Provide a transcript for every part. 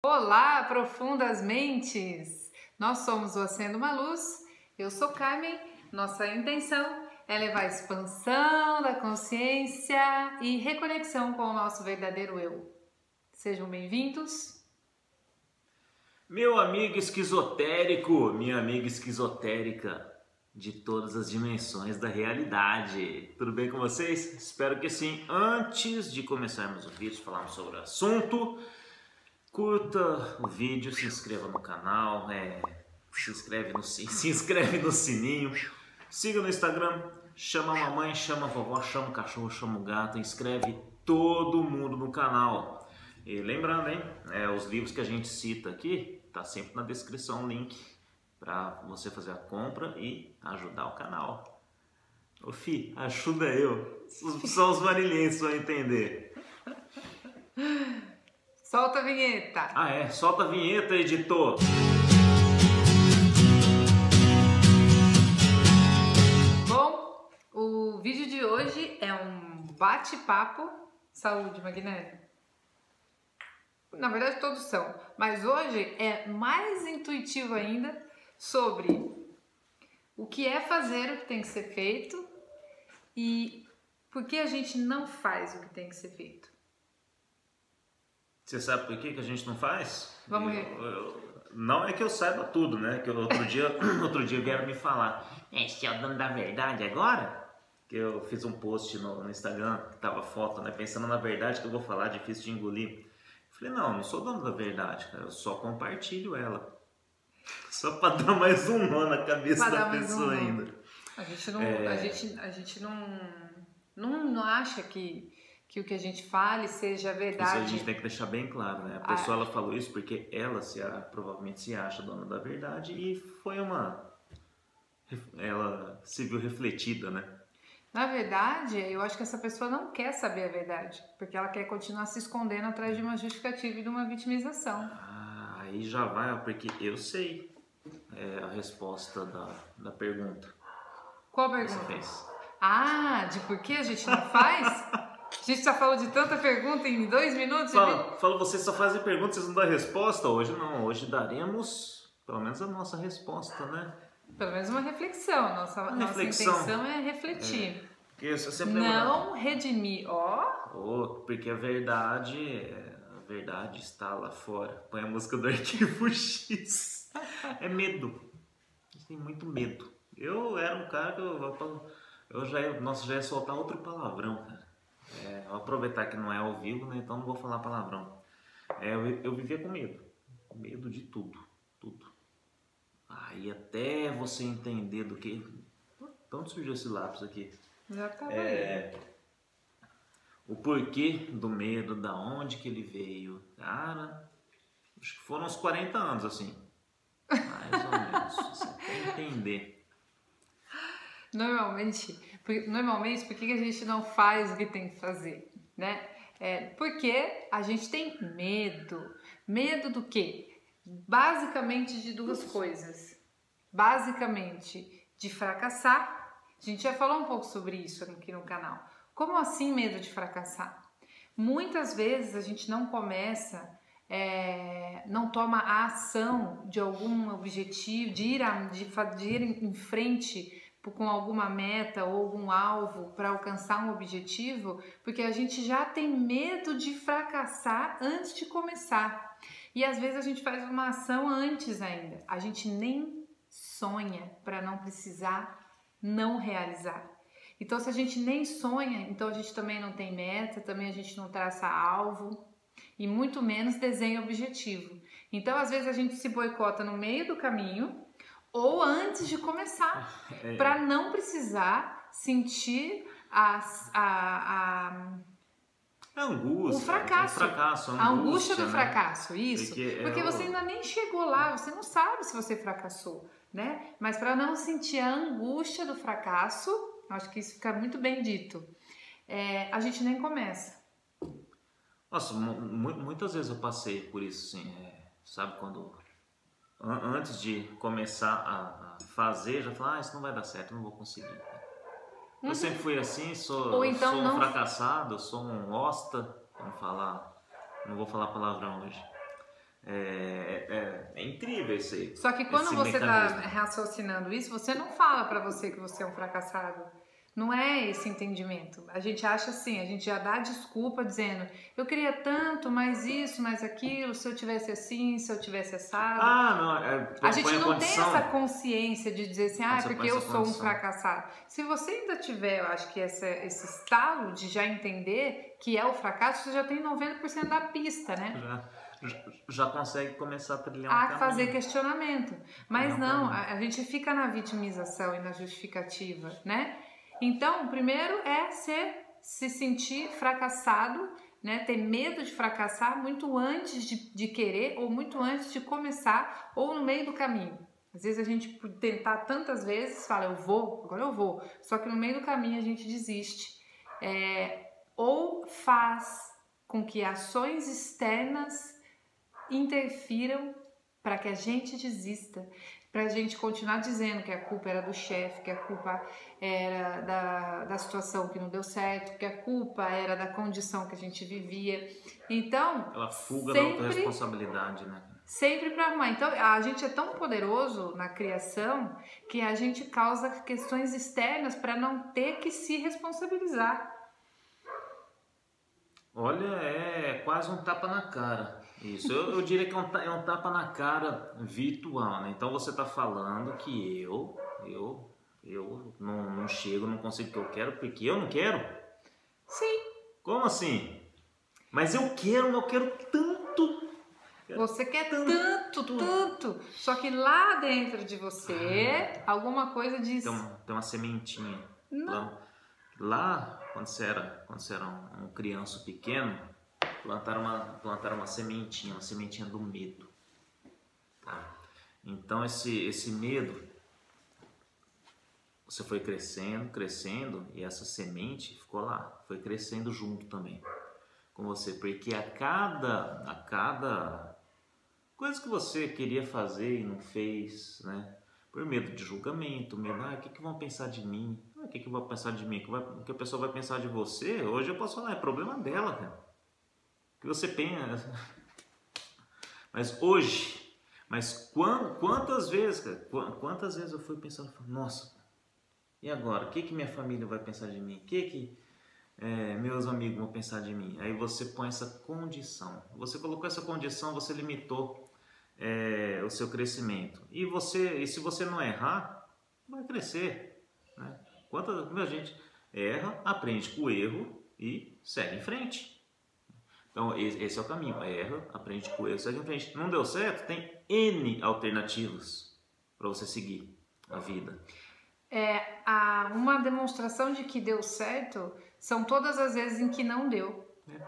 Olá, profundas mentes! Nós somos o Acendo uma Luz, eu sou Carmen, nossa intenção é levar expansão da consciência e reconexão com o nosso verdadeiro eu. Sejam bem-vindos. Meu amigo esquizotérico, minha amiga esquizotérica de todas as dimensões da realidade. Tudo bem com vocês? Espero que sim. Antes de começarmos o vídeo, falarmos sobre o assunto, curta o vídeo, se inscreva no canal, é, se, inscreve no, se inscreve no sininho, siga no Instagram, chama a mamãe, chama a vovó, chama o cachorro, chama o gato, inscreve todo mundo no canal. E lembrando, hein, é, os livros que a gente cita aqui, tá sempre na descrição o link para você fazer a compra e ajudar o canal. Ô Fi, ajuda eu. Só os marilhenses vão entender. Solta a vinheta. Ah é, solta a vinheta, editor. Bom, o vídeo de hoje é um bate-papo. Saúde, Magnério. Na verdade, todos são, mas hoje é mais intuitivo ainda sobre o que é fazer o que tem que ser feito e por que a gente não faz o que tem que ser feito. Você sabe por que, que a gente não faz? Vamos ver. Eu- eu- não é que eu saiba tudo, né? Que outro dia, outro dia vieram me falar, este é o dono da verdade agora? Que eu fiz um post no, no Instagram que tava foto, né? Pensando na verdade que eu vou falar, difícil de engolir. Falei, não, não sou dono da verdade, cara, eu só compartilho ela. Só pra dar mais um nó na cabeça Pra da um pessoa nó. ainda. A gente não, É. a gente, a gente não, não, não acha que, que o que a gente fale seja Isso a verdade. gente tem que deixar bem claro, né? A Ah. pessoa ela falou isso porque ela se, provavelmente se acha dona da verdade e foi uma. Ela se viu refletida, né? Na verdade, eu acho que essa pessoa não quer saber a verdade, porque ela quer continuar se escondendo atrás de uma justificativa e de uma vitimização. Ah, aí já vai, porque eu sei é, a resposta da, da pergunta Qual pergunta? Ah, de por que a gente não faz? A gente já falou de tanta pergunta em dois minutos. Fala, fala, vocês só fazem perguntas, vocês não dão resposta? Hoje não, hoje daremos pelo menos a nossa resposta, né? Pelo menos uma reflexão. Nossa, Uma nossa reflexão. intenção é refletir. Porque eu sempre lembro, Não redimir. Ó, Oh, porque a verdade, é- a verdade está lá fora. Põe a música do Arquivo X. É medo. Tem muito medo. Eu era um cara que eu, eu já ia, nossa, já ia soltar outro palavrão, cara. É, vou aproveitar que não é ao vivo, né? Então não vou falar palavrão. É, eu, eu vivia com medo. Medo de tudo. Tudo. Aí até você entender do que. Onde surgiu esse lápis aqui? já tava aí. É, o porquê do medo, da onde que ele veio. Cara, acho que foram uns 40 anos assim. Mais ou menos. Você tem que entender. Normalmente, normalmente, por que a gente não faz o que tem que fazer, né? É, porque a gente tem medo. Medo do quê? Basicamente de duas coisas. Basicamente de fracassar. A gente já falou um pouco sobre isso aqui no canal. Como assim medo de fracassar? Muitas vezes a gente não começa, é, não toma a ação de algum objetivo, de ir, a- de, de ir em frente com alguma meta ou algum alvo para alcançar um objetivo, porque a gente já tem medo de fracassar antes de começar. E às vezes a gente faz uma ação antes ainda. A gente nem sonha para não precisar não realizar. Então, se a gente nem sonha, então a gente também não tem meta, também a gente não traça alvo e muito menos desenha objetivo. Então, às vezes a gente se boicota no meio do caminho ou antes de começar, É, para não precisar sentir as- a, a, a angústia. o fracasso. O fracasso, a angústia do né? fracasso, isso. Porque é Porque o- você ainda nem chegou lá, você não sabe se você fracassou, né? Mas para não sentir a angústia do fracasso, acho que isso fica muito bem dito, é, a gente nem começa. Nossa, mu- mu- muitas vezes eu passei por isso, assim, é, sabe, quando an- antes de começar a, fazer, já falava, ah, isso não vai dar certo, não vou conseguir. Eu sempre fui assim, sou, Uhum. Ou então sou um não- fracassado, sou um hosta, vamos falar, não vou falar palavrão hoje. É, incrível isso aí. Só que quando você está raciocinando isso, você não fala pra você que você é um fracassado. Não é esse entendimento. A gente acha assim, a gente já dá desculpa dizendo, eu queria tanto, mais isso, mais aquilo, se eu tivesse assim, se eu tivesse assado. Ah, não, é, A gente não tem condição. essa consciência de dizer assim, ah, Você porque eu sou um fracassado. Se você ainda tiver, eu acho que essa, esse estalo de já entender que é o fracasso, você já tem 90% da pista, né? Já, já- consegue começar a trilhar um a caminho. fazer questionamento. Mas Não, não, não. a, a gente fica na vitimização e na justificativa, né? Então, o primeiro é ser, se sentir fracassado, né? Ter medo de fracassar muito antes de, de querer ou muito antes de começar ou no meio do caminho. Às vezes a gente, por tentar tantas vezes, fala, eu vou, agora eu vou. Só que no meio do caminho a gente desiste. É, ou faz com que ações externas interfiram para que a gente desista, para a gente continuar dizendo que a culpa era do chefe, que a culpa era da, da situação que não deu certo, que a culpa era da condição que a gente vivia. Então, Aquela fuga Sempre- da autorresponsabilidade, né? sempre para arrumar. Então, a gente é tão poderoso na criação que a gente causa questões externas para não ter que se responsabilizar. Olha, é quase um tapa na cara. Isso, eu, eu diria que é um, é um tapa na cara virtual, né? Então você está falando que eu, eu, eu não, não chego, não consigo o que eu quero porque eu não quero? Sim, Como assim? Mas eu quero, eu quero tanto. Você quer Tanto, tanto, tanto, só que lá dentro de você, Ah. alguma coisa diz. Tem uma, tem uma sementinha. Não. Lá, lá, quando você era, quando você era um, um criança pequeno, plantaram uma, plantaram uma sementinha, uma sementinha do medo. Tá? Então esse, esse medo, você foi crescendo, crescendo, e essa semente ficou lá, foi crescendo junto também com você, porque a cada, a cada coisa que você queria fazer e não fez, né? Por medo de julgamento, medo, ah, o que, que vão pensar de mim? Ah, o que, que vão pensar de mim? O que, vai- o que a pessoa vai pensar de você? Hoje eu posso falar, é problema dela, cara. Que você pensa. Mas hoje, mas quan- quantas vezes, cara, Qua- quantas vezes eu fui pensando, nossa, e agora? O que, que minha família vai pensar de mim? O que, que é, meus amigos vão pensar de mim? Aí você põe essa condição. Você colocou essa condição, você limitou é, o seu crescimento. E você, e se você não errar, vai crescer. Né? Quantas, meu gente, erra, aprende com o erro e segue em frente. Então esse é o caminho. Erra, aprende com erro, segue em frente. Não deu certo? Tem N alternativas para você seguir a vida. É, a, uma demonstração de que deu certo são todas as vezes em que não deu. É.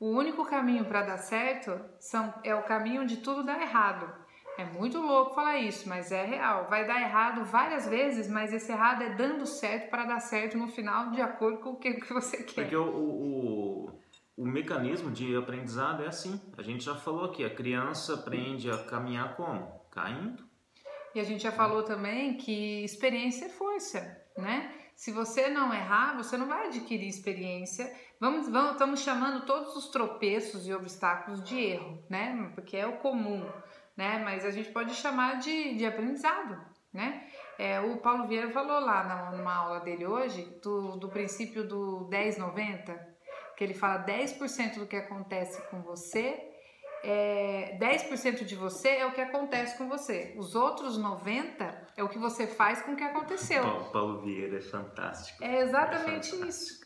O único caminho para dar certo são, é o caminho de tudo dar errado. É muito louco falar isso, mas é real. Vai dar errado várias vezes, mas esse errado é dando certo para dar certo no final, de acordo com o que, que você quer. Porque o, o, o, o mecanismo de aprendizado é assim. A gente já falou aqui, a criança aprende a caminhar como? Caindo. E a gente já falou também que experiência é força, né? Se você não errar, você não vai adquirir experiência. Vamos, vamos, estamos chamando todos os tropeços e obstáculos de erro, né? Porque é o comum, né? Mas a gente pode chamar de, de aprendizado, né? É, o Paulo Vieira falou lá numa aula dele hoje do, do princípio do 10-90, que ele fala 10% do que acontece com você é, 10% de você é o que acontece com você. Os outros 90% é o que você faz com o que aconteceu. Paulo, Paulo Vieira é fantástico. É exatamente fantástico. isso.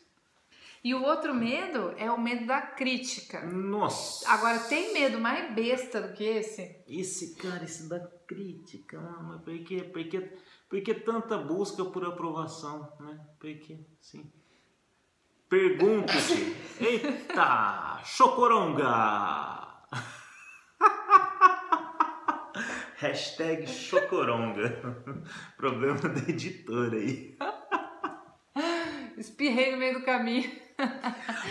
E o outro medo é o medo da crítica. Nossa! Agora, tem medo mais besta do que esse? Esse cara, esse da crítica, mas por que, por que, por que tanta busca por aprovação, né? Por que, sim. Pergunte-se. Eita, chocoronga! Hashtag chocoronga. Problema da editora aí. Espirrei no meio do caminho.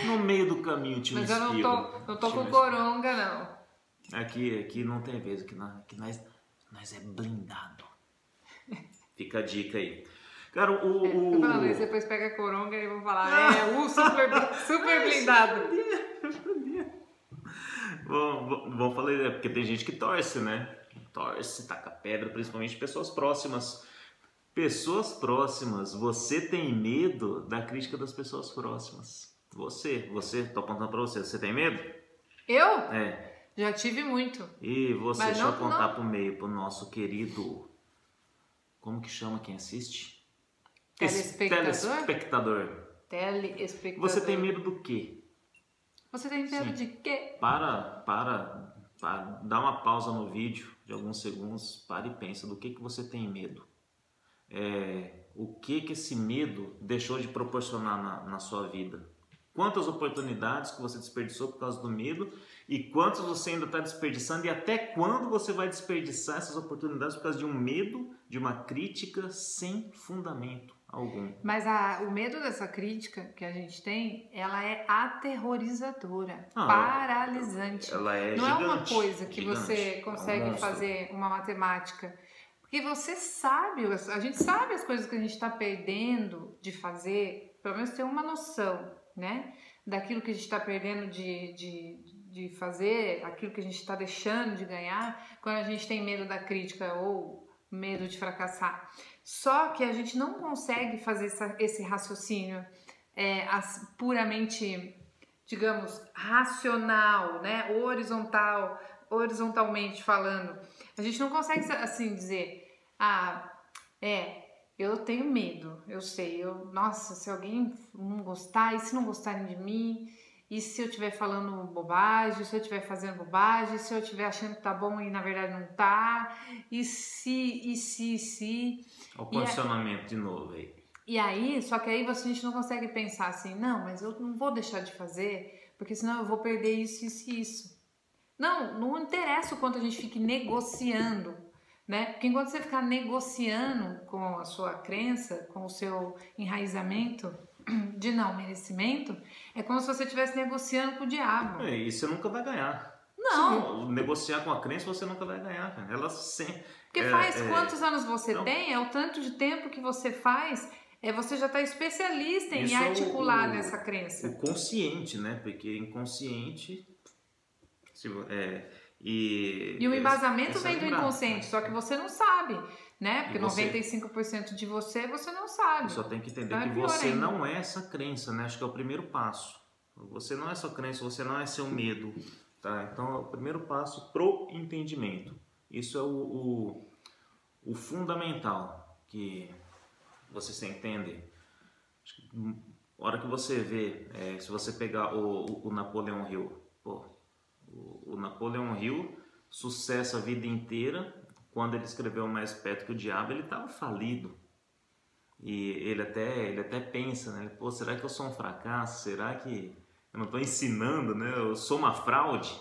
No meio do caminho tinha um Mas eu não tô, não tô Tinha com um coronga, não. Aqui, aqui não tem vez, aqui, nós, aqui nós, nós é blindado. Fica a dica aí. Cara, o. o... Falando isso, depois pega a coronga e vão falar, é, o super, super blindado. Bom, bom, falei, é porque tem gente que torce, né? Torce, taca pedra, principalmente pessoas próximas. Pessoas próximas, você tem medo da crítica das pessoas próximas. Você, você, tô apontando pra você, você tem medo? Eu? É. Já tive muito. E você, Mas deixa eu não- apontar não- pro meio, pro nosso querido. Como que chama quem assiste? Telespectador? Telespectador. Telespectador. Você tem medo do quê? Você tem medo Sim. de quê? Para, para, para, dá uma pausa no vídeo de alguns segundos, para e pensa do que, que você tem medo. É, o que que esse medo deixou de proporcionar na, na sua vida? Quantas oportunidades que você desperdiçou por causa do medo e quantas você ainda está desperdiçando e até quando você vai desperdiçar essas oportunidades por causa de um medo, de uma crítica sem fundamento algum? Mas a- o medo dessa crítica que a gente tem, ela é aterrorizadora, Ah, paralisante. Ela é Não é uma gigante, coisa que gigante, você é um consegue fazer uma matemática. Porque você sabe, a gente sabe as coisas que a gente está perdendo de fazer, pelo menos ter uma noção, né? Daquilo que a gente está perdendo de, de, de fazer, aquilo que a gente está deixando de ganhar, quando a gente tem medo da crítica ou medo de fracassar. Só que a gente não consegue fazer essa- esse raciocínio é, as- puramente, digamos, racional, né? Horizontal, horizontalmente falando. A gente não consegue assim dizer, ah, é, eu tenho medo, eu sei, eu, nossa, se alguém não gostar, e se não gostarem de mim, e se eu estiver falando bobagem, se eu estiver fazendo bobagem, se eu estiver achando que tá bom e na verdade não tá, e se, e se, e se. O condicionamento de novo aí. E aí, só que aí você, a gente não consegue pensar assim, não, mas eu não vou deixar de fazer, porque senão eu vou perder isso, isso e isso. Não, não interessa o quanto a gente fique negociando, né? Porque enquanto você ficar negociando com a sua crença, com o seu enraizamento de não merecimento, é como se você estivesse negociando com o diabo. É, E você nunca vai ganhar. Não, negociar com a crença, você nunca vai ganhar, cara. Ela sempre. porque É, faz é. quantos anos você Não. tem, é o tanto de tempo que você faz, é você já está especialista em Isso é o- articular nessa crença. O consciente, né? Porque inconsciente. Se, é, e, E o embasamento essa vem do inconsciente, só que você não sabe, né? Porque E você- 95% de você, você não sabe. Só tem que entender Então é que pior você ainda. não é essa crença, né? Acho que é o primeiro passo. Você não é sua crença, você não é seu medo, tá? Então é o primeiro passo pro entendimento. Isso é o, o, o fundamental que vocês têm que entender. Acho que, hum, a hora que você vê, é, se você pegar o, o, o Napoleão Hill, pô, o, o Napoleão Hill, sucesso a vida inteira, quando ele escreveu Mais Perto que o Diabo, ele estava falido. E ele até, ele até pensa, né? Pô, será que eu sou um fracasso? Será que eu não estou ensinando, né? Eu sou uma fraude?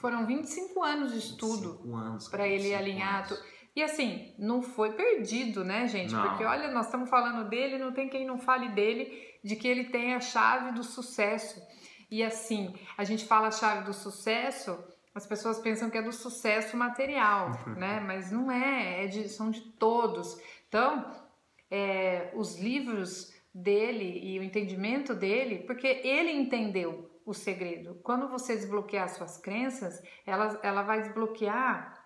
Foram 25 anos de estudo para ele alinhar. anos. E assim, não foi perdido, né, gente? Não. Porque olha, nós estamos falando dele, não tem quem não fale dele, de que ele tem a chave do sucesso. E assim, a gente fala a chave do sucesso, as pessoas pensam que é do sucesso material, né? Mas não é, é de- são de todos. Então, é, os livros dele e o entendimento dele, porque ele entendeu o segredo. Quando você desbloquear suas crenças, ela, ela vai desbloquear,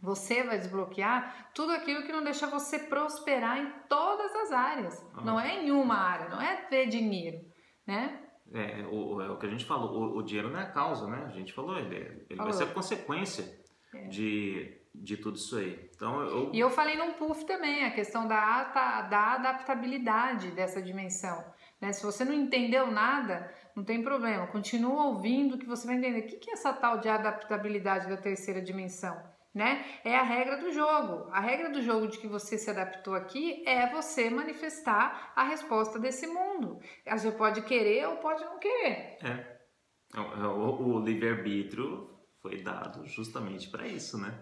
você vai desbloquear tudo aquilo que não deixa você prosperar em todas as áreas. Ah. Não é em uma área, não é ter dinheiro, né? É, o, é o que a gente falou, o, o dinheiro não é a causa, né? A gente falou, ele, ele vai Falou. ser a consequência de, de tudo isso aí. Então, eu, E eu falei num puff também, a questão da, da adaptabilidade dessa dimensão. Né? Se você não entendeu nada, não tem problema. Continua ouvindo que você vai entender. O que é essa tal de adaptabilidade da terceira dimensão? Né? É a regra do jogo. A regra do jogo de que você se adaptou aqui é você manifestar a resposta desse mundo. Você pode querer ou pode não querer. é, É, o, o livre-arbítrio foi dado justamente para isso, né?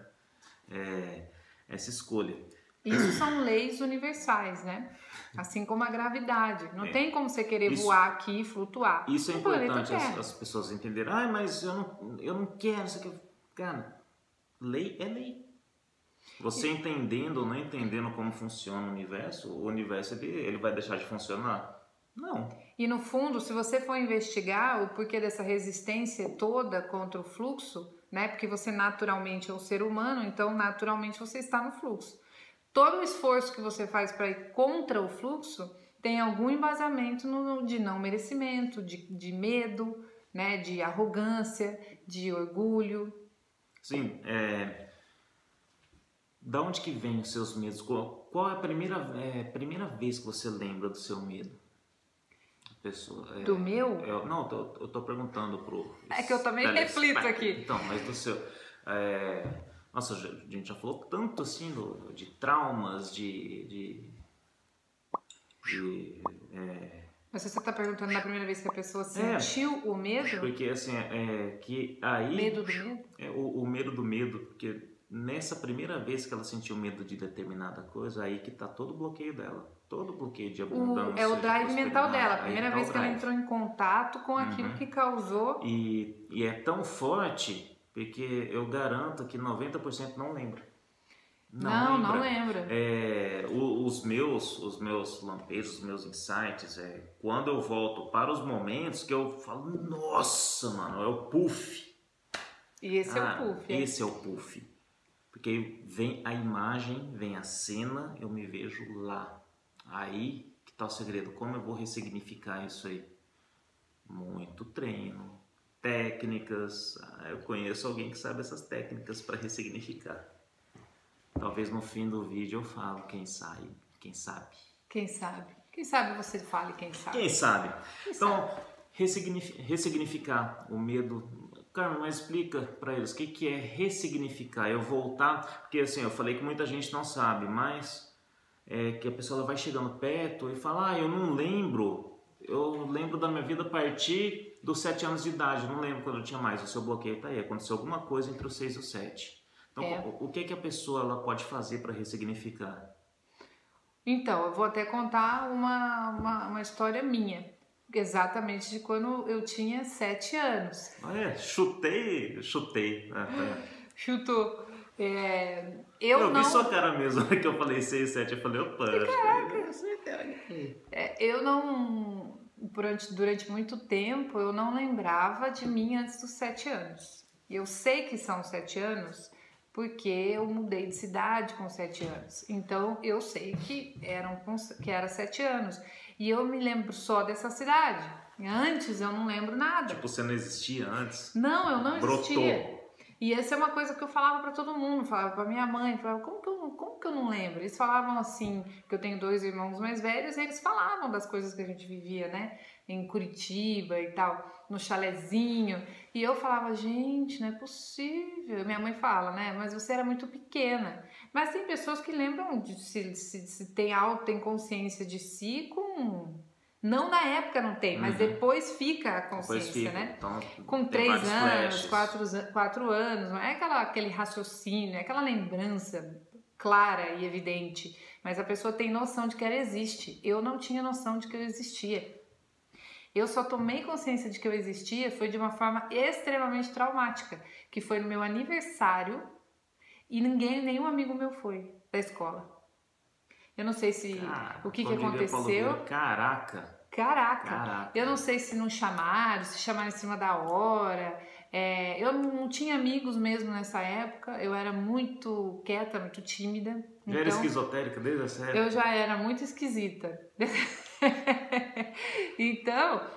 É, essa escolha. Isso são leis universais, né? Assim como a gravidade. Não É. tem como você querer Isso- voar aqui e flutuar. Isso é importante as, as pessoas entenderem. Ah, mas eu não, eu não quero isso aqui. Cara, lei é lei. Você entendendo ou não entendendo como funciona o universo, o universo ele, ele vai deixar de funcionar. Não. E no fundo, se você for investigar o porquê dessa resistência toda contra o fluxo, né? Porque você naturalmente é um ser humano, então naturalmente você está no fluxo. Todo o esforço que você faz para ir contra o fluxo tem algum embasamento no, de não merecimento, de, de medo, né? De arrogância, de orgulho. Sim, é... Da onde que vem os seus medos? Qual, qual é a primeira, é, primeira vez que você lembra do seu medo? pessoa. É, do meu? Eu, não, tô, eu tô perguntando pro. É que eu também reflito aqui. Então, mas do seu. É, nossa, a gente já falou tanto assim do, de traumas, de. de, de é, mas você está perguntando na primeira vez que a pessoa é. sentiu é, o medo? Porque assim, é, que aí. Medo do medo? É, o, o medo do medo, porque nessa primeira vez que ela sentiu medo de determinada coisa, aí que está todo o bloqueio dela. Todo o bloqueio de abundância. O, é o drive mental dela. A primeira vez que ela entrou em contato com aquilo uhum. que causou. E, e é tão forte, porque eu garanto que 90% não lembra. Não, não lembra. Não lembra. É, os meus, os meus lampejos, os meus insights, é quando eu volto para os momentos que eu falo, nossa, mano, é o puff. E esse ah, é o ah, puff. É? Esse é o puff. Porque vem a imagem, vem a cena, eu me vejo lá. Aí que está o segredo. Como eu vou ressignificar isso aí? Muito treino, técnicas. Ah, eu conheço alguém que sabe essas técnicas para ressignificar. Talvez no fim do vídeo eu falo quem sabe, quem sabe. Quem sabe? Quem sabe você fale quem sabe. Quem sabe? Quem então, sabe? ressignificar o medo Carmen, mas explica para eles o que, que é ressignificar. Eu voltar, porque assim, eu falei que muita gente não sabe, mas é que a pessoa vai chegando perto e fala, ah, eu não lembro, eu lembro da minha vida a partir dos sete anos de idade, não lembro quando eu tinha mais, o seu bloqueio está aí, aconteceu alguma coisa entre os seis e os sete. Então, é. o, o que, que a pessoa ela pode fazer para ressignificar? Então, eu vou até contar uma, uma, uma história minha exatamente de quando eu tinha sete anos. Ah, é? Chutei, chutei. Ah, tá. Chutou. É, eu, não... vi sua cara mesmo que eu falei seis, sete. Eu falei, opa. Caraca. É, eu não... Durante, durante muito tempo, eu não lembrava de mim antes dos sete anos. Eu sei que são sete anos porque eu mudei de cidade com sete anos. Então, eu sei que, eram, que era sete anos. E eu me lembro só dessa cidade. Antes eu não lembro nada. Tipo, você não existia antes? Não, eu não Brotou. existia. E essa é uma coisa que eu falava para todo mundo, falava para minha mãe, falava, como que, eu, como que eu não lembro? Eles falavam assim, que eu tenho dois irmãos mais velhos, e eles falavam das coisas que a gente vivia, né? Em Curitiba e tal, no chalezinho. E eu falava, gente, não é possível. Minha mãe fala, né? Mas você era muito pequena. Mas tem pessoas que lembram de se, se, se tem alto, tem consciência de si com não na época não tem, mas uhum. depois fica a consciência, fica. né? Então, Com três anos, quatro, quatro anos, não é aquela, aquele raciocínio, é aquela lembrança clara e evidente, mas a pessoa tem noção de que ela existe. Eu não tinha noção de que eu existia. Eu só tomei consciência de que eu existia foi de uma forma extremamente traumática, que foi no meu aniversário e ninguém, nenhum amigo meu foi da escola. Eu não sei se o que, que aconteceu. Caraca! Caraca. Caraca! Eu não sei se não chamaram, se chamaram em cima da hora. É, eu não tinha amigos mesmo nessa época. Eu era muito quieta, muito tímida. Já então, era esquizotérica desde essa época? Eu já era muito esquisita. então,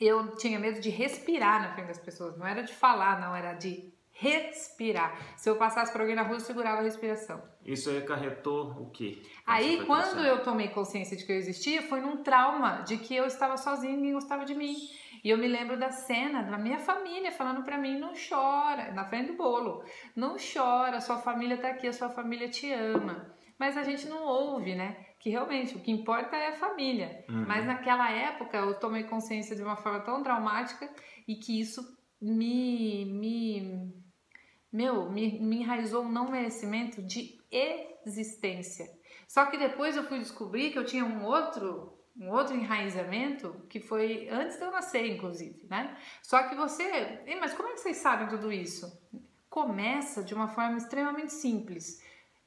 eu tinha medo de respirar na frente das pessoas. Não era de falar, não, era de respirar. Se eu passasse por alguém na rua, eu segurava a respiração. Isso acarretou o quê? Aí, quando eu tomei consciência de que eu existia, foi num trauma de que eu estava sozinha e ninguém gostava de mim. E eu me lembro da cena da minha família falando para mim: não chora, na frente do bolo, não chora, sua família tá aqui, a sua família te ama. Mas a gente não ouve, né? Que realmente o que importa é a família. Uhum. Mas naquela época eu tomei consciência de uma forma tão traumática e que isso me, me meu, me, me enraizou um não merecimento de existência. Só que depois eu fui descobrir que eu tinha um outro um outro enraizamento que foi antes de eu nascer, inclusive, né? Só que você, mas como é que vocês sabem tudo isso? Começa de uma forma extremamente simples,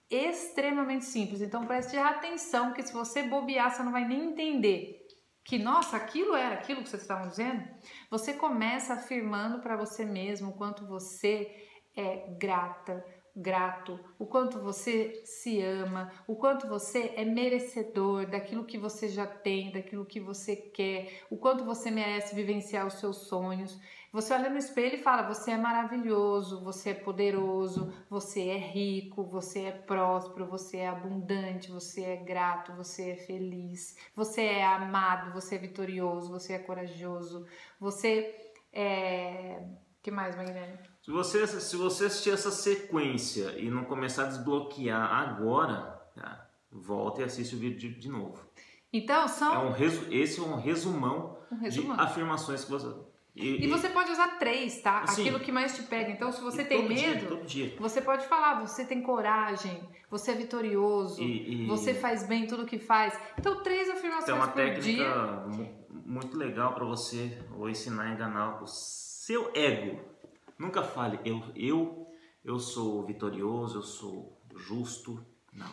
extremamente simples. Então preste atenção que se você bobear, você não vai nem entender que, nossa, aquilo era aquilo que vocês estavam dizendo, você começa afirmando para você mesmo o quanto você é grata, grato, o quanto você se ama, o quanto você é merecedor daquilo que você já tem, daquilo que você quer, o quanto você merece vivenciar os seus sonhos. Você olha no espelho e fala: você é maravilhoso, você é poderoso, você é rico, você é próspero, você é abundante, você é grato, você é feliz, você é amado, você é vitorioso, você é corajoso, você é. que mais, Magnélio? Se você, se você assistir essa sequência e não começar a desbloquear agora, tá? volta e assiste o vídeo de, de novo. Então, são. É um resu, esse é um resumão, Um resumão. de afirmações que você. E, e- você pode usar três, tá? Assim, Aquilo que mais te pega. Então, se você e tem dia, medo, todo dia. você pode falar: você tem coragem, você é vitorioso, E- e- você faz bem tudo que faz. Então, três afirmações Tem uma por técnica dia. mu- muito legal para você ou ensinar a enganar o seu ego. Nunca fale eu eu eu sou vitorioso, eu sou justo. Não.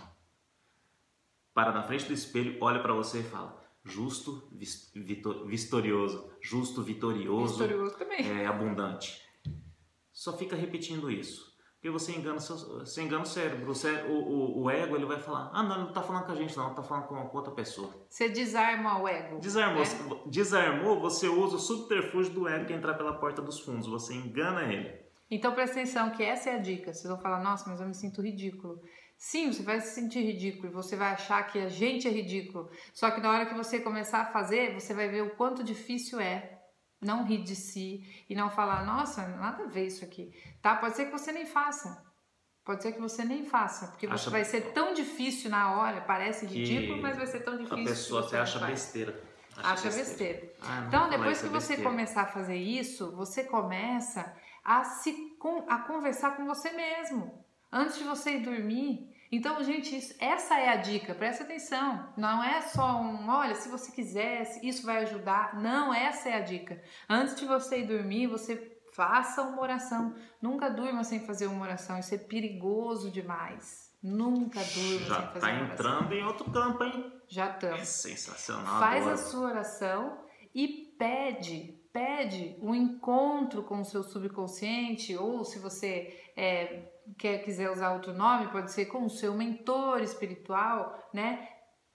Para na frente do espelho, olha para você e fala: justo, vitorioso, justo, vitorioso, Vitorioso também. é abundante. Só fica repetindo isso. Porque você engana, seu, você engana o cérebro. O, cé- o, o- o ego ele vai falar: ah, não, ele não tá falando com a gente, não, ele tá falando com, com outra pessoa. Você desarma o ego. Desarmou, né? desarmou, você usa o subterfúgio do ego que é entrar pela porta dos fundos. Você engana ele. Então presta atenção que essa é a dica. Vocês vão falar, nossa, mas eu me sinto ridículo. Sim, você vai se sentir ridículo e você vai achar que a gente é ridículo. Só que na hora que você começar a fazer, você vai ver o quanto difícil é não rir de si e não falar, nossa, nada a ver isso aqui. Tá? Pode ser que você nem faça. Pode ser que você nem faça, porque você Acha- vai ser tão difícil na hora, parece ridículo, mas vai ser tão A difícil. pessoa que até você acha faz. besteira. Acha besteira. Ah, não Então, depois que é você besteira. começar a fazer isso, você começa a se a conversar com você mesmo antes de você ir dormir. Então, gente, isso- essa é a dica. Presta atenção. Não é só um, olha, se você quisesse, isso vai ajudar. Não, essa é a dica. Antes de você ir dormir, você faça uma oração. Nunca durma sem fazer uma oração. Isso é perigoso demais. Nunca durma Já sem fazer tá uma oração. entrando em outro campo, hein? Já estamos. É sensacional. Faz a sua oração e pede, pede um encontro com o seu subconsciente, ou se você é, quer quiser usar outro nome, pode ser com o seu mentor espiritual, né?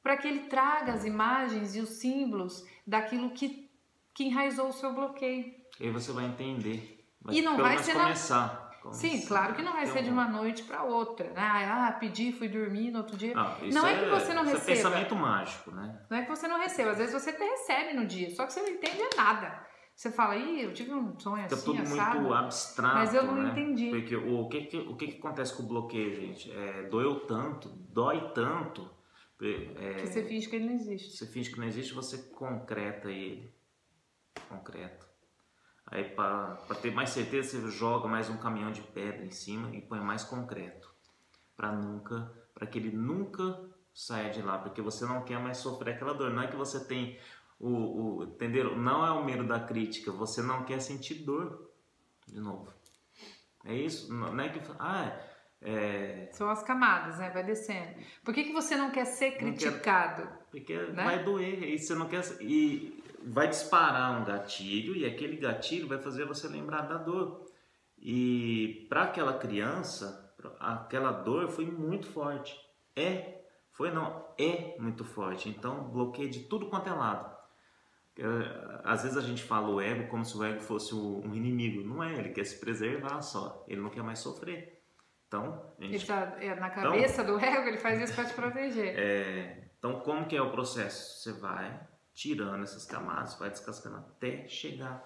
Para que ele traga as imagens e os símbolos daquilo que, que enraizou o seu bloqueio. E aí você vai entender. Vai, E não vai ser na- começar. Sim, Começar. claro que não vai Tem ser de um- uma noite para outra, né? Ah, pedi, fui dormir no outro dia. Não, Não é que você não isso receba. É pensamento mágico, né? Não é que você não receba, às vezes você até recebe no dia, só que você não entende nada. Você fala, ih, eu tive um sonho Fica assim, tudo assado. muito abstrato. Mas eu não né? entendi. Porque o, o que, que- o que, que acontece com o bloqueio, gente? É, doeu tanto, dói tanto. é, Que você finge que ele não existe. você finge que não existe, você concreta ele. Concreto. Aí, para ter mais certeza, você joga mais um caminhão de pedra em cima e põe mais concreto. Para nunca, para que ele nunca saia de lá, porque você não quer mais sofrer aquela dor. Não é que você tem o, o entenderam? Não é o medo da crítica, você não quer sentir dor de novo. É isso, não é que ah, é, São as camadas, né? Vai descendo. Por que, que você não quer ser criticado? porque Né? vai doer e você não quer e vai disparar um gatilho e aquele gatilho vai fazer você lembrar da dor. E para aquela criança, aquela dor foi muito forte. É, foi não, é muito forte. Então bloqueia de tudo quanto é lado. Às vezes a gente fala o ego como se o ego fosse um inimigo. Não é, ele quer se preservar só. Ele não quer mais sofrer. Então, gente tá é, na cabeça do ego, ele faz isso para te proteger. é, então, como que é o processo? Você vai tirando essas camadas, vai descascando até chegar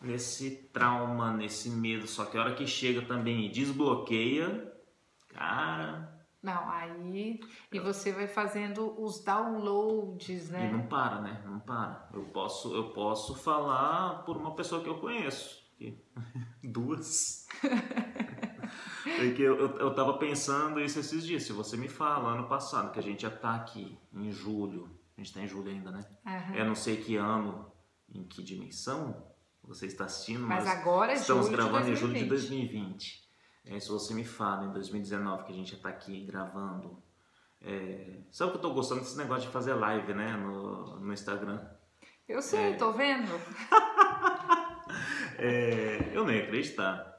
nesse trauma, nesse medo. Só que a hora que chega também e desbloqueia, cara, Não, aí. E você vai fazendo os downloads, e né? não para, né? Não para. Eu posso, eu posso falar por uma pessoa que eu conheço. Duas. Porque eu, eu, eu tava pensando isso esses dias. Se você me fala ano passado que a gente já tá aqui em julho, a gente tá em julho ainda, né? Aham. Eu não sei que ano, em que dimensão você está assistindo, Mas mas, agora é estamos gravando em julho de 2020. 2020. É, se você me fala em 2019 que a gente já está aqui gravando, é, sabe que eu tô gostando desse negócio de fazer live, né, no, no Instagram? Eu sei, é... tô vendo. é, eu nem acreditar.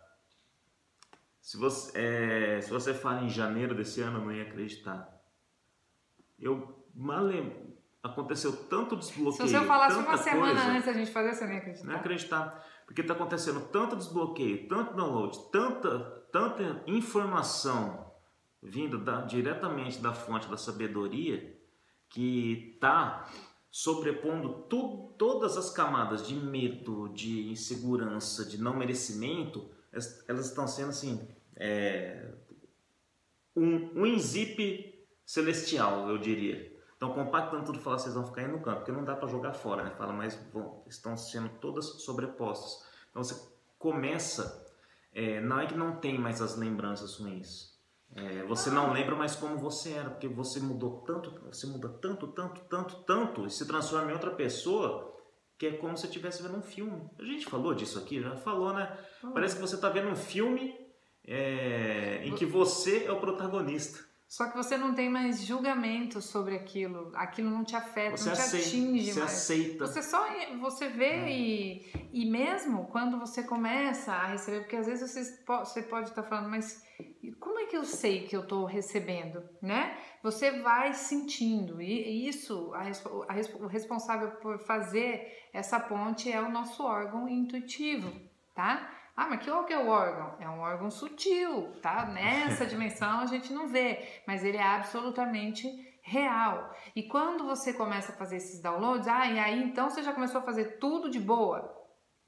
Se você, é, se você fala em janeiro desse ano, eu não ia acreditar. Eu mal lembro. Aconteceu tanto desbloqueio. Se você falasse uma semana coisa, antes da gente fazer, você não ia acreditar. Não ia acreditar. Porque está acontecendo tanto desbloqueio, tanto download, tanta, tanta informação vindo da, diretamente da fonte da sabedoria que está sobrepondo tu, todas as camadas de medo, de insegurança, de não merecimento, elas, estão sendo assim é, um, um zip celestial, eu diria. Então, compactando tudo, falar, vocês vão ficar aí no campo, porque não dá para jogar fora, né? Fala, mas bom, estão sendo todas sobrepostas. Então, você começa, é, não é que não tem mais as lembranças ruins. É, você não lembra mais como você era, porque você mudou tanto, você muda tanto, tanto, tanto, tanto, e se transforma em outra pessoa, que é como se estivesse vendo um filme. A gente falou disso aqui, já falou, né? Parece que você está vendo um filme é, em que você é o protagonista. Só que você não tem mais julgamento sobre aquilo, aquilo não te afeta, você não te aceita, atinge você mais. aceita. Você só você vê é. e, e mesmo quando você começa a receber, porque às vezes você, você pode estar falando, mas como é que eu sei que eu estou recebendo, né? Você vai sentindo e isso, a, a, o responsável por fazer essa ponte é o nosso órgão intuitivo, tá? Ah, mas que é o órgão? É um órgão sutil, tá? Nessa dimensão a gente não vê, mas ele é absolutamente real. E quando você começa a fazer esses downloads, ah, e aí então você já começou a fazer tudo de boa?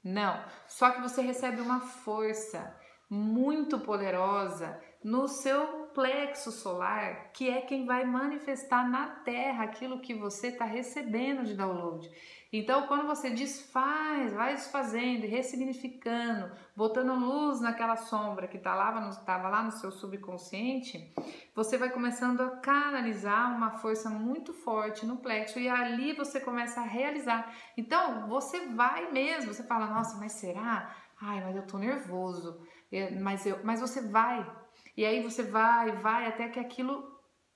Não, só que você recebe uma força muito poderosa no seu plexo solar, que é quem vai manifestar na Terra aquilo que você está recebendo de download. Então, quando você desfaz, vai desfazendo ressignificando, botando luz naquela sombra que estava tá lá, lá no seu subconsciente, você vai começando a canalizar uma força muito forte no plexo e ali você começa a realizar. Então, você vai mesmo, você fala, nossa, mas será? Ai, mas eu tô nervoso. É, mas, eu, mas você vai. E aí você vai, vai até que aquilo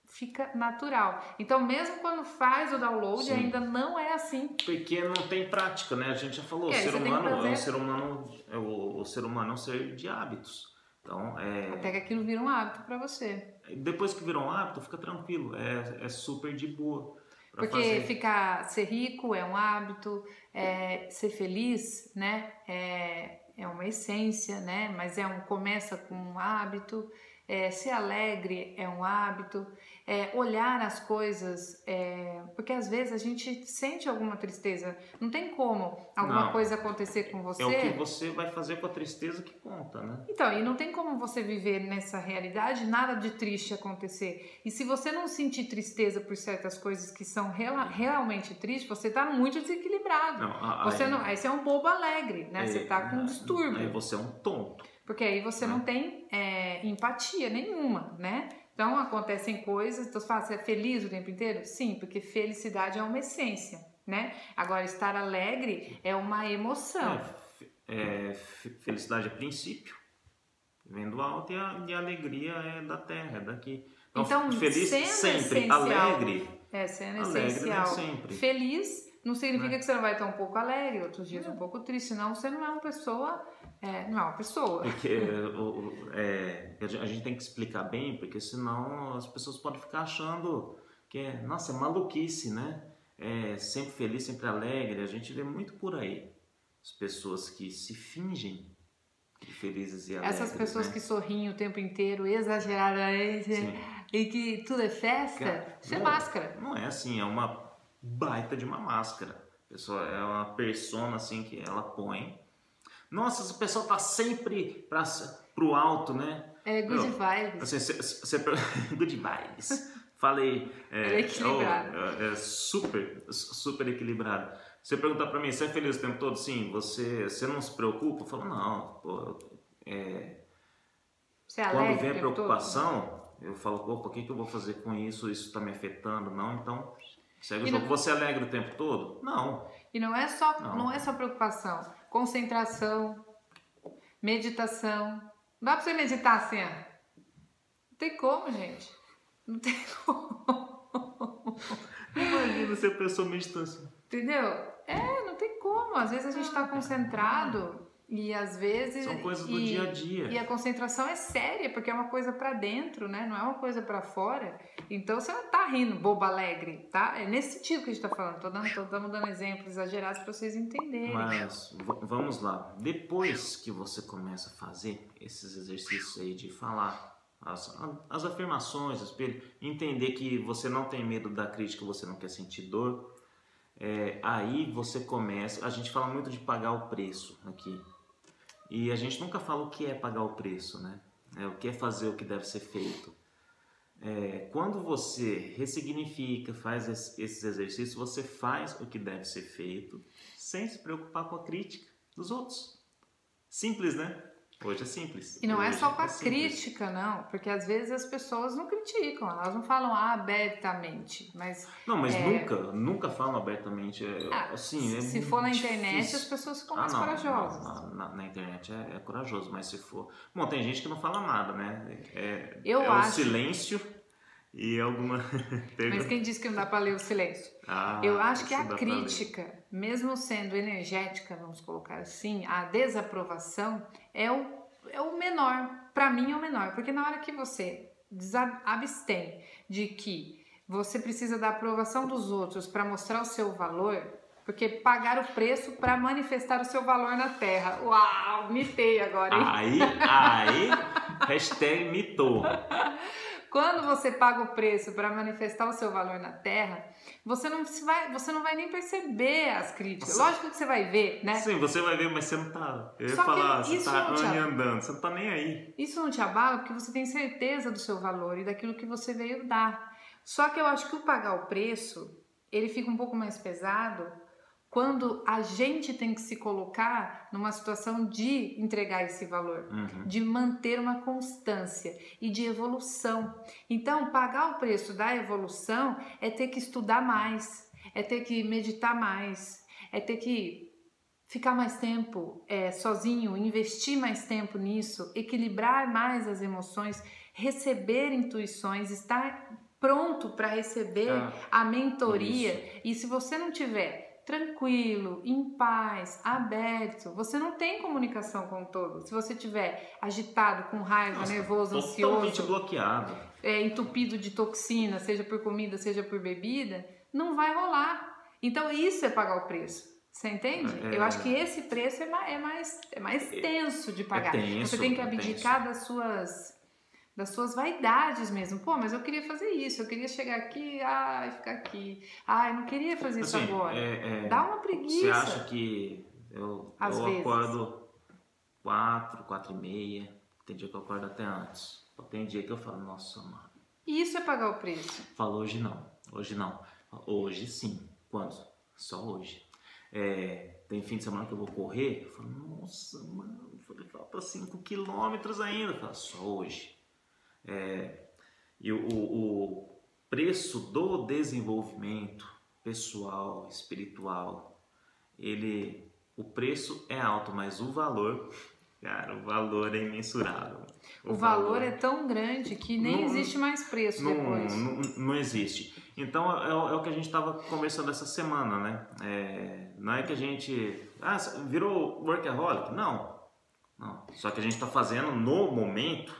fica natural. Então, mesmo quando faz o download, Sim. ainda não é assim. Porque não tem prática, né? A gente já falou, é, o ser humano é um ser humano, é o, o, ser humano é um ser de hábitos. Então, é... Até que aquilo vira um hábito para você. Depois que vira um hábito, fica tranquilo, é, é super de boa. Porque fazer. ficar, ser rico é um hábito, é, ser feliz, né? É, é uma essência, né? Mas é um começa com um hábito. É, ser alegre é um hábito é, olhar as coisas, é, porque às vezes a gente sente alguma tristeza. Não tem como alguma não. coisa acontecer com você. É o que você vai fazer com a tristeza que conta, né? Então, e não tem como você viver nessa realidade nada de triste acontecer. E se você não sentir tristeza por certas coisas que são real, realmente tristes, você está muito desequilibrado. Não, a, você não, aí você é um bobo alegre, né? você está com um distúrbio. Aí você é um tonto. Porque aí você não tem é, empatia nenhuma, né? Então acontecem coisas, então você fala, você é feliz o tempo inteiro? Sim, porque felicidade é uma essência, né? Agora, estar alegre é uma emoção. É, é felicidade é princípio, vem do alto e a, e a alegria é da terra, é daqui. Então, então feliz sempre, alegre. É, sendo alegre essencial. Sempre. Feliz não significa né? que você não vai estar um pouco alegre, outros dias um pouco triste, senão você não é uma pessoa, é, não é uma pessoa. Porque é, a gente tem que explicar bem, porque senão as pessoas podem ficar achando que é, nossa, é maluquice, né? É sempre feliz, sempre alegre. A gente vê muito por aí as pessoas que se fingem felizes e alegres. Essas pessoas né? que sorriem o tempo inteiro, exageradamente, Sim. e que tudo é festa, isso é máscara. Não é assim, é uma baita de uma máscara. Pessoa, é uma persona assim que ela põe. Nossa, essa pessoa tá sempre pra, pro alto, né? É good vibes. Assim, cê, cê, good vibes. Falei. É, é equilibrado. Oh, é, é, super, super equilibrado. Você perguntar pra mim, você é feliz o tempo todo? Sim. Você, você não se preocupa? Eu falo, não. Pô, é, é quando vem a preocupação, todo? eu falo, opa, o que, que eu vou fazer com isso? Isso está me afetando? Não, então Segue o jogo. Não... Você é alegre o tempo todo? Não. E não é só, não. não é só preocupação. Concentração, meditação. Não dá pra você meditar assim, ó. Não tem como, gente. Não tem como. Imagina se a pessoa medita assim. Entendeu? É, Não, às vezes a gente está concentrado e às vezes. São coisas do e, dia a dia. E a concentração é séria, porque é uma coisa para dentro, né? Não é uma coisa para fora. Então você não tá rindo, bobo alegre, tá? É nesse sentido que a gente tá falando. Tô dando, tô dando exemplos exagerados para vocês entenderem. Mas vamos lá. Depois que você começa a fazer esses exercícios aí de falar as, as afirmações, espelho, entender que você não tem medo da crítica, você não quer sentir dor. É, aí você começa. A gente fala muito de pagar o preço aqui. E a gente nunca fala o que é pagar o preço, né? É, o que é fazer o que deve ser feito. É, quando você ressignifica, faz esses exercícios, você faz o que deve ser feito sem se preocupar com a crítica dos outros. Simples, né? Hoje é simples. E não Hoje é só com a é crítica, não, porque às vezes as pessoas não criticam, elas não falam abertamente, mas... Não, mas é... nunca, nunca falam abertamente, é, ah, assim, é Se for na difícil. internet, as pessoas ficam mais ah, não, corajosas. Na, na, na internet é, é, corajoso, mas se for... Bom, tem gente que não fala nada, né? É, Eu é acho... o silêncio e alguma... mas quem disse que não dá para ler o silêncio? Ah, Eu acho que a crítica, mesmo sendo energética, vamos colocar assim, a desaprovação é o é o menor, para mim é o menor, porque na hora que você abstém de que você precisa da aprovação dos outros para mostrar o seu valor, porque pagar o preço para manifestar o seu valor na Terra. Uau, mitei agora. Hein? Aí, aí, hashtag mitou. Quando você paga o preço para manifestar o seu valor na Terra, você não vai, você não vai nem perceber as críticas. Nossa. Lógico que você vai ver, né? Sim, você vai ver, mas você não tá. Eu ia Só falar, você tá andando, você não tá nem aí. Isso não te abala porque você tem certeza do seu valor e daquilo que você veio dar. Só que eu acho que o pagar o preço, ele fica um pouco mais pesado quando a gente tem que se colocar numa situação de entregar esse valor, uhum. de manter uma constância e de evolução. Então, pagar o preço da evolução é ter que estudar mais, é ter que meditar mais, é ter que ficar mais tempo é, sozinho, investir mais tempo nisso, equilibrar mais as emoções, receber intuições, estar pronto para receber ah, a mentoria. Isso. E se você não tiver tranquilo, em paz, aberto. Você não tem comunicação com o todo. Se você tiver agitado, com raiva, Nossa, nervoso, totalmente ansioso, bloqueado, é, entupido de toxina, seja por comida, seja por bebida, não vai rolar. Então isso é pagar o preço. Você entende? É, Eu acho que esse preço é mais, é mais, é mais tenso de pagar. É tenso, você tem que abdicar das suas das suas vaidades mesmo. Pô, mas eu queria fazer isso, eu queria chegar aqui, ai, ficar aqui. Ai, não queria fazer assim, isso agora. É, é, Dá uma preguiça. Você acha que eu, Às eu vezes. acordo quatro, quatro e meia, tem dia que eu acordo até antes. Tem dia que eu falo, nossa, mano. Isso é pagar o preço. Falo hoje não, hoje não. Hoje sim. Quando? Só hoje. É, tem fim de semana que eu vou correr, eu falo, nossa, mano, falta 5 quilômetros ainda. Eu falo, só hoje. É, e o, o preço do desenvolvimento pessoal, espiritual, ele, o preço é alto, mas o valor, cara, o valor é imensurável. O, o valor, valor, é tão grande que nem não, existe mais preço não, depois. Não, não existe. Então é, é, o que a gente estava conversando essa semana, né? É, não é que a gente ah, virou workaholic, não. Não. Só que a gente está fazendo no momento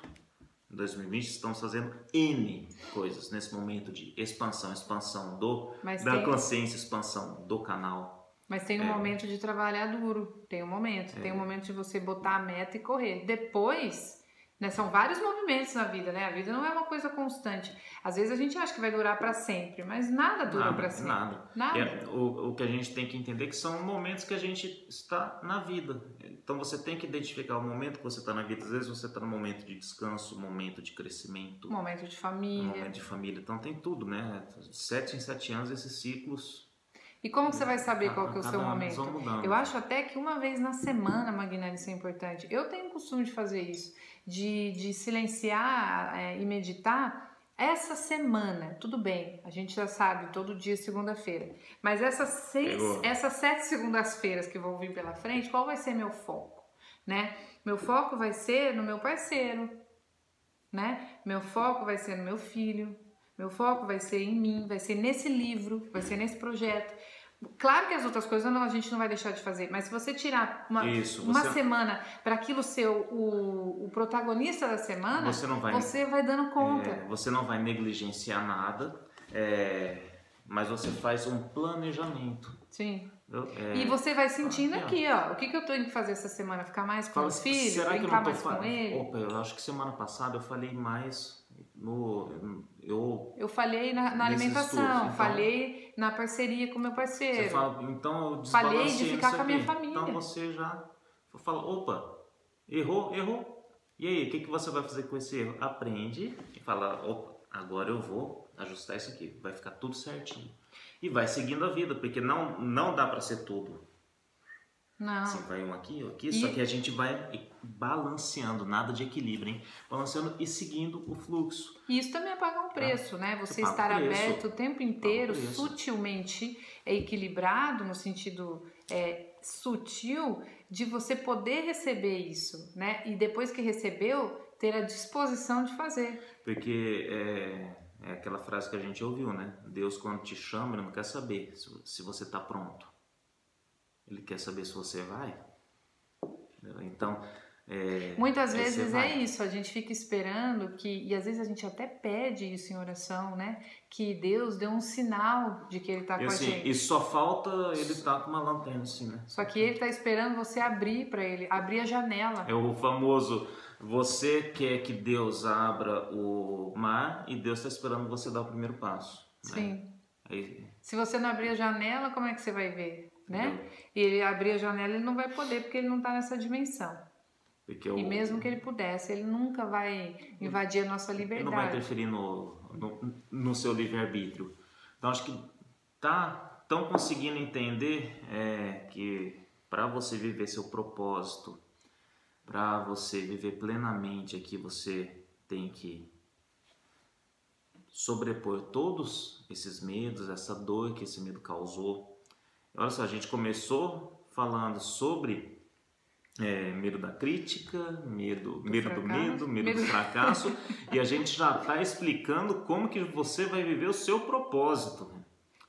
2020 estamos fazendo N coisas nesse momento de expansão, expansão do Mas da tem... consciência, expansão do canal. Mas tem um é. momento de trabalhar duro, tem um momento, é. tem um momento de você botar a meta e correr. Depois né? São vários movimentos na vida, né? A vida não é uma coisa constante. Às vezes a gente acha que vai durar para sempre, mas nada dura para sempre. Nada. nada. É, o, o que a gente tem que entender é que são momentos que a gente está na vida. Então você tem que identificar o momento que você está na vida. Às vezes você está no momento de descanso, momento de crescimento, momento de família. Momento de família. Então tem tudo, né? Sete em sete anos esses ciclos e como que você vai saber qual que é o seu momento? Eu acho até que uma vez na semana, Magnani, isso é importante. Eu tenho o costume de fazer isso de, de silenciar é, e meditar essa semana, tudo bem, a gente já sabe, todo dia segunda-feira. Mas essas seis, essas sete segundas-feiras que vão vir pela frente, qual vai ser meu foco? Né? Meu foco vai ser no meu parceiro, né? Meu foco vai ser no meu filho, meu foco vai ser em mim, vai ser nesse livro, vai ser nesse projeto. Claro que as outras coisas não, a gente não vai deixar de fazer, mas se você tirar uma, Isso, uma você- semana para aquilo ser o, o, protagonista da semana, Você não vai- você vai dando conta. É, você não vai negligenciar nada, é, mas você faz um planejamento. Sim. É, E você vai sentindo aqui, ó, o que, que eu tenho que fazer essa semana? Ficar mais com fala, meus filhos? será que eu não tô mais falando? ele? Opa, eu acho que semana passada eu falei mais no. Eu, Eu falhei na, na alimentação, estudos, então- falhei na parceria com meu parceiro. fala, então eu Falei de ficar com a minha aqui. família. Então você já fala, opa, errou, errou. E aí, o que, que você vai fazer com esse erro? Aprende e fala, opa, agora eu vou ajustar isso aqui, vai ficar tudo certinho. E vai seguindo a vida, porque não, não dá para ser tudo. Não. Assim, vai um aqui, um aqui, E- só que a gente vai balanceando, nada de equilíbrio, hein? Balanceando e seguindo o fluxo. E isso também é pagar um preço, né? Você estar preço. aberto o tempo inteiro, sutilmente é equilibrado, no sentido é, sutil, de você poder receber isso, né? E depois que recebeu, ter a disposição de fazer. Porque é, é aquela frase que a gente ouviu, né? Deus, quando te chama, ele não quer saber se, se você está pronto. Ele quer saber se você vai. Então, é, Muitas vezes é isso, a gente fica esperando que, e às vezes a gente até pede isso em oração, né? Que Deus dê um sinal de que Ele está com a assim, gente. e só falta ele estar com uma lanterna assim, né? Só que Ele está esperando você abrir para Ele, abrir a janela. É o famoso, você quer que Deus abra o mar e Deus está esperando você dar o primeiro passo. né? Sim. Aí, Se você não abrir a janela, como é que você vai ver? Né? E ele abrir a janela, ele não vai poder, porque ele não está nessa dimensão. E mesmo que ele pudesse, ele nunca vai invadir a nossa Ele não vai liberdade. interferir no, no, no seu livre-arbítrio. Então acho que tá tão conseguindo entender é, que para você viver seu propósito, para você viver plenamente aqui, você tem que sobrepor todos esses medos, essa dor que esse medo causou. Olha só, a gente começou falando sobre é, medo da crítica, medo, medo do fracasso. medo, medo, do Medo- fracasso, e a gente já está explicando como que você vai viver o seu propósito.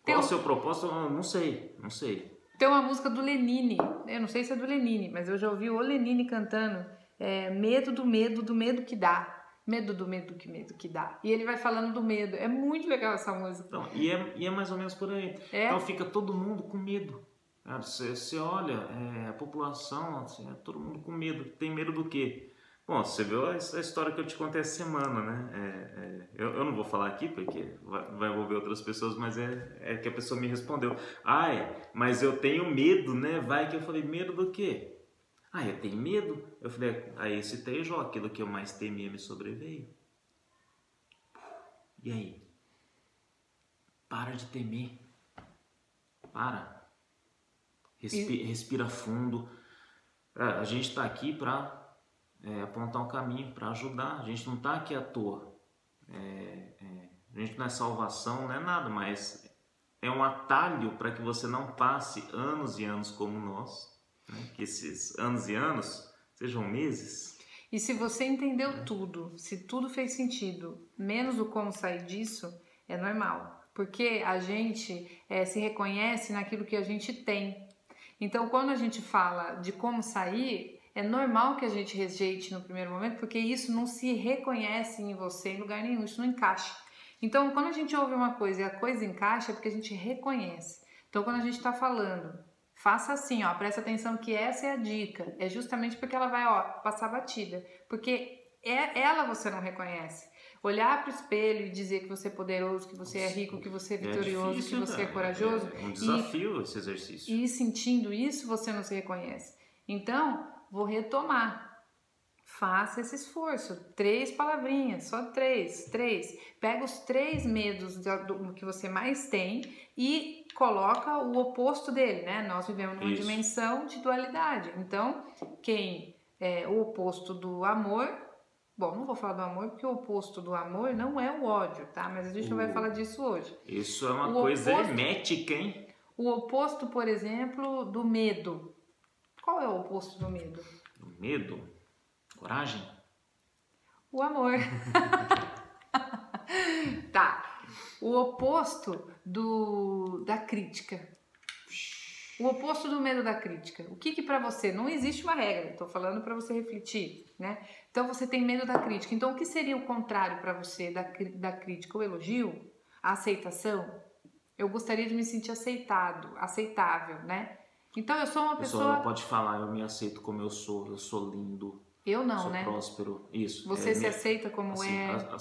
Qual um- o seu propósito? Eu não sei, não sei. Tem uma música do Lenine, eu não sei se é do Lenine, mas eu já ouvi o Lenine cantando é, Medo do medo, do medo que dá. Medo do medo que medo que dá. E ele vai falando do medo. É muito legal essa música. Então, e, é, e é mais ou menos por aí. É? Então fica todo mundo com medo. Cara, Você, você olha, é, a população, assim, é todo mundo com medo. Tem medo do quê? Bom, você viu a, a história que eu te contei essa semana, né? É, é, eu, eu não vou falar aqui porque vai, vai envolver outras pessoas, mas é, é que a pessoa me respondeu. Ai, mas eu tenho medo, né? Vai que eu falei, medo do quê? Ah, eu tenho medo? Eu falei, aí citei Jó, aquilo que eu mais temia me sobreveio. E aí? Para de temer. Para. Respi- respira fundo. É, A gente está aqui para apontar um caminho, para ajudar. A gente não está aqui à toa. É, é, a gente não é salvação, não é nada, mas é um atalho para que você não passe anos e anos como nós. Né? Que esses anos e anos sejam meses. E se você entendeu tudo, se tudo fez sentido, menos o como sair disso, é normal. Porque a gente eh, se reconhece naquilo que a gente tem. Então, quando a gente fala de como sair, é normal que a gente rejeite no primeiro momento, porque isso não se reconhece em você em lugar nenhum, isso não encaixa. Então, quando a gente ouve uma coisa e a coisa encaixa, é porque a gente reconhece. Então, quando a gente está falando, faça assim, ó, presta atenção que essa é a dica. É justamente porque ela vai, ó, passar batida. Porque é, ela você não reconhece. Olhar para o espelho e dizer que você é poderoso, que você é rico, que você é vitorioso, difícil, que você é né? corajoso. É um e- desafio esse exercício. e sentindo isso, você não se reconhece. Então, vou retomar. Faça esse esforço. Três palavrinhas, só três, três. Pega os três medos do que você mais tem e coloca o oposto dele, né? Nós vivemos numa Isso. dimensão de dualidade. Então, quem é o oposto do amor, bom, não vou falar do amor porque o oposto do amor não é o ódio, tá? Mas a gente não vai falar disso hoje. Isso é uma O coisa oposto- hermética, hein? O oposto, por exemplo, do medo. Qual é o oposto do medo? Medo, coragem. O amor. tá. O oposto do da crítica. O oposto do medo da crítica. O que que para você não existe uma regra? Estou falando para você refletir, né? Então você tem medo da crítica. Então o que seria o contrário para você da, da crítica? O elogio, a aceitação. Eu gostaria de me sentir aceitado, aceitável, né? Então eu sou uma pessoa. pessoa pode falar, eu me aceito como eu sou, eu sou lindo. Eu não, sou né? próspero. Isso. Você é, se me- aceita como assim, é. a-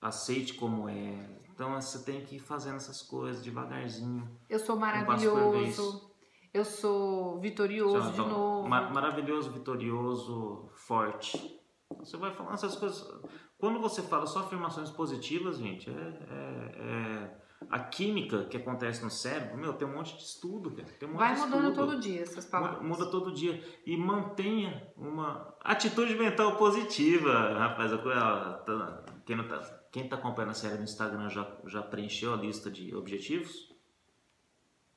a- aceite como é. Então você tem que ir fazendo essas coisas devagarzinho. Eu sou um maravilhoso. Eu sou vitorioso de Então, novo. ma- maravilhoso, vitorioso, forte. Você vai falando essas coisas. Quando você fala só afirmações positivas, gente, é, é- é- a química que acontece no cérebro, meu, tem um monte de estudo, cara. Tem um monte Vai de mudando estudo. todo dia essas Muda, palavras. muda todo dia. E mantenha uma atitude mental positiva, rapaz. a coisa- Quem, não tá, quem tá acompanhando a série no Instagram já, já preencheu a lista de objetivos?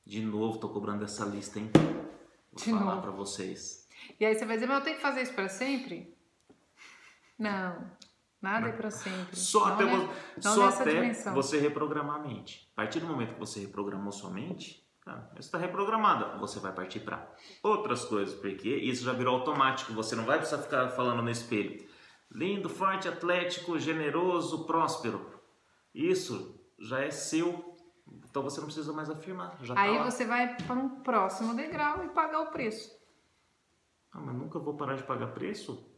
De novo, tô cobrando essa lista, hein? Vou De falar pra vocês. E aí você vai dizer, mas eu tenho que fazer isso para sempre? Não, nada é para sempre. Só Não, até, né? só até dimensão. você reprogramar a mente. A partir do momento que você reprogramou sua mente, tá, você está reprogramada. Você vai partir para outras coisas, porque isso já virou automático. Você não vai precisar ficar falando no espelho. Lindo, forte, atlético, generoso, próspero. Isso já é seu. Então você não precisa mais afirmar. Tá Aí lá. você vai para um próximo degrau e pagar o preço. Ah, mas nunca vou parar de pagar preço?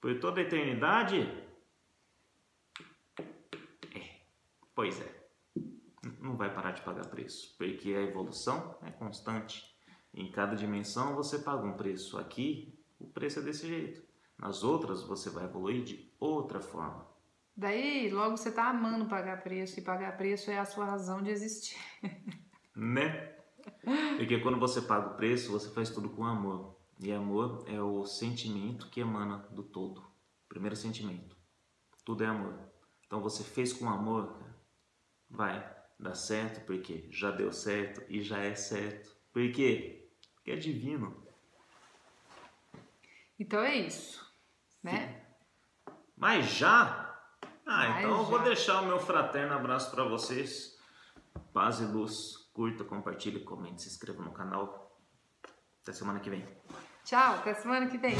Por toda a eternidade? É, pois é. Não vai parar de pagar preço, porque a evolução é constante. Em cada dimensão você paga um preço. Aqui, o preço é desse jeito. Nas outras, você vai evoluir de outra forma. Daí, logo você tá amando pagar preço e pagar preço é a sua razão de existir. Né? Porque quando você paga o preço, você faz tudo com amor. E amor é o sentimento que emana do todo. Primeiro sentimento. Tudo é amor. Então você fez com amor, cara, vai dar certo porque já deu certo e já é certo. Por quê? Porque é divino. Então é isso, né? Mas já? Ah, Mas então eu vou já. deixar o meu fraterno abraço para vocês. Paz e luz. Curta, compartilhe, comente, se inscreva no canal. Até semana que vem. Tchau, até semana que vem.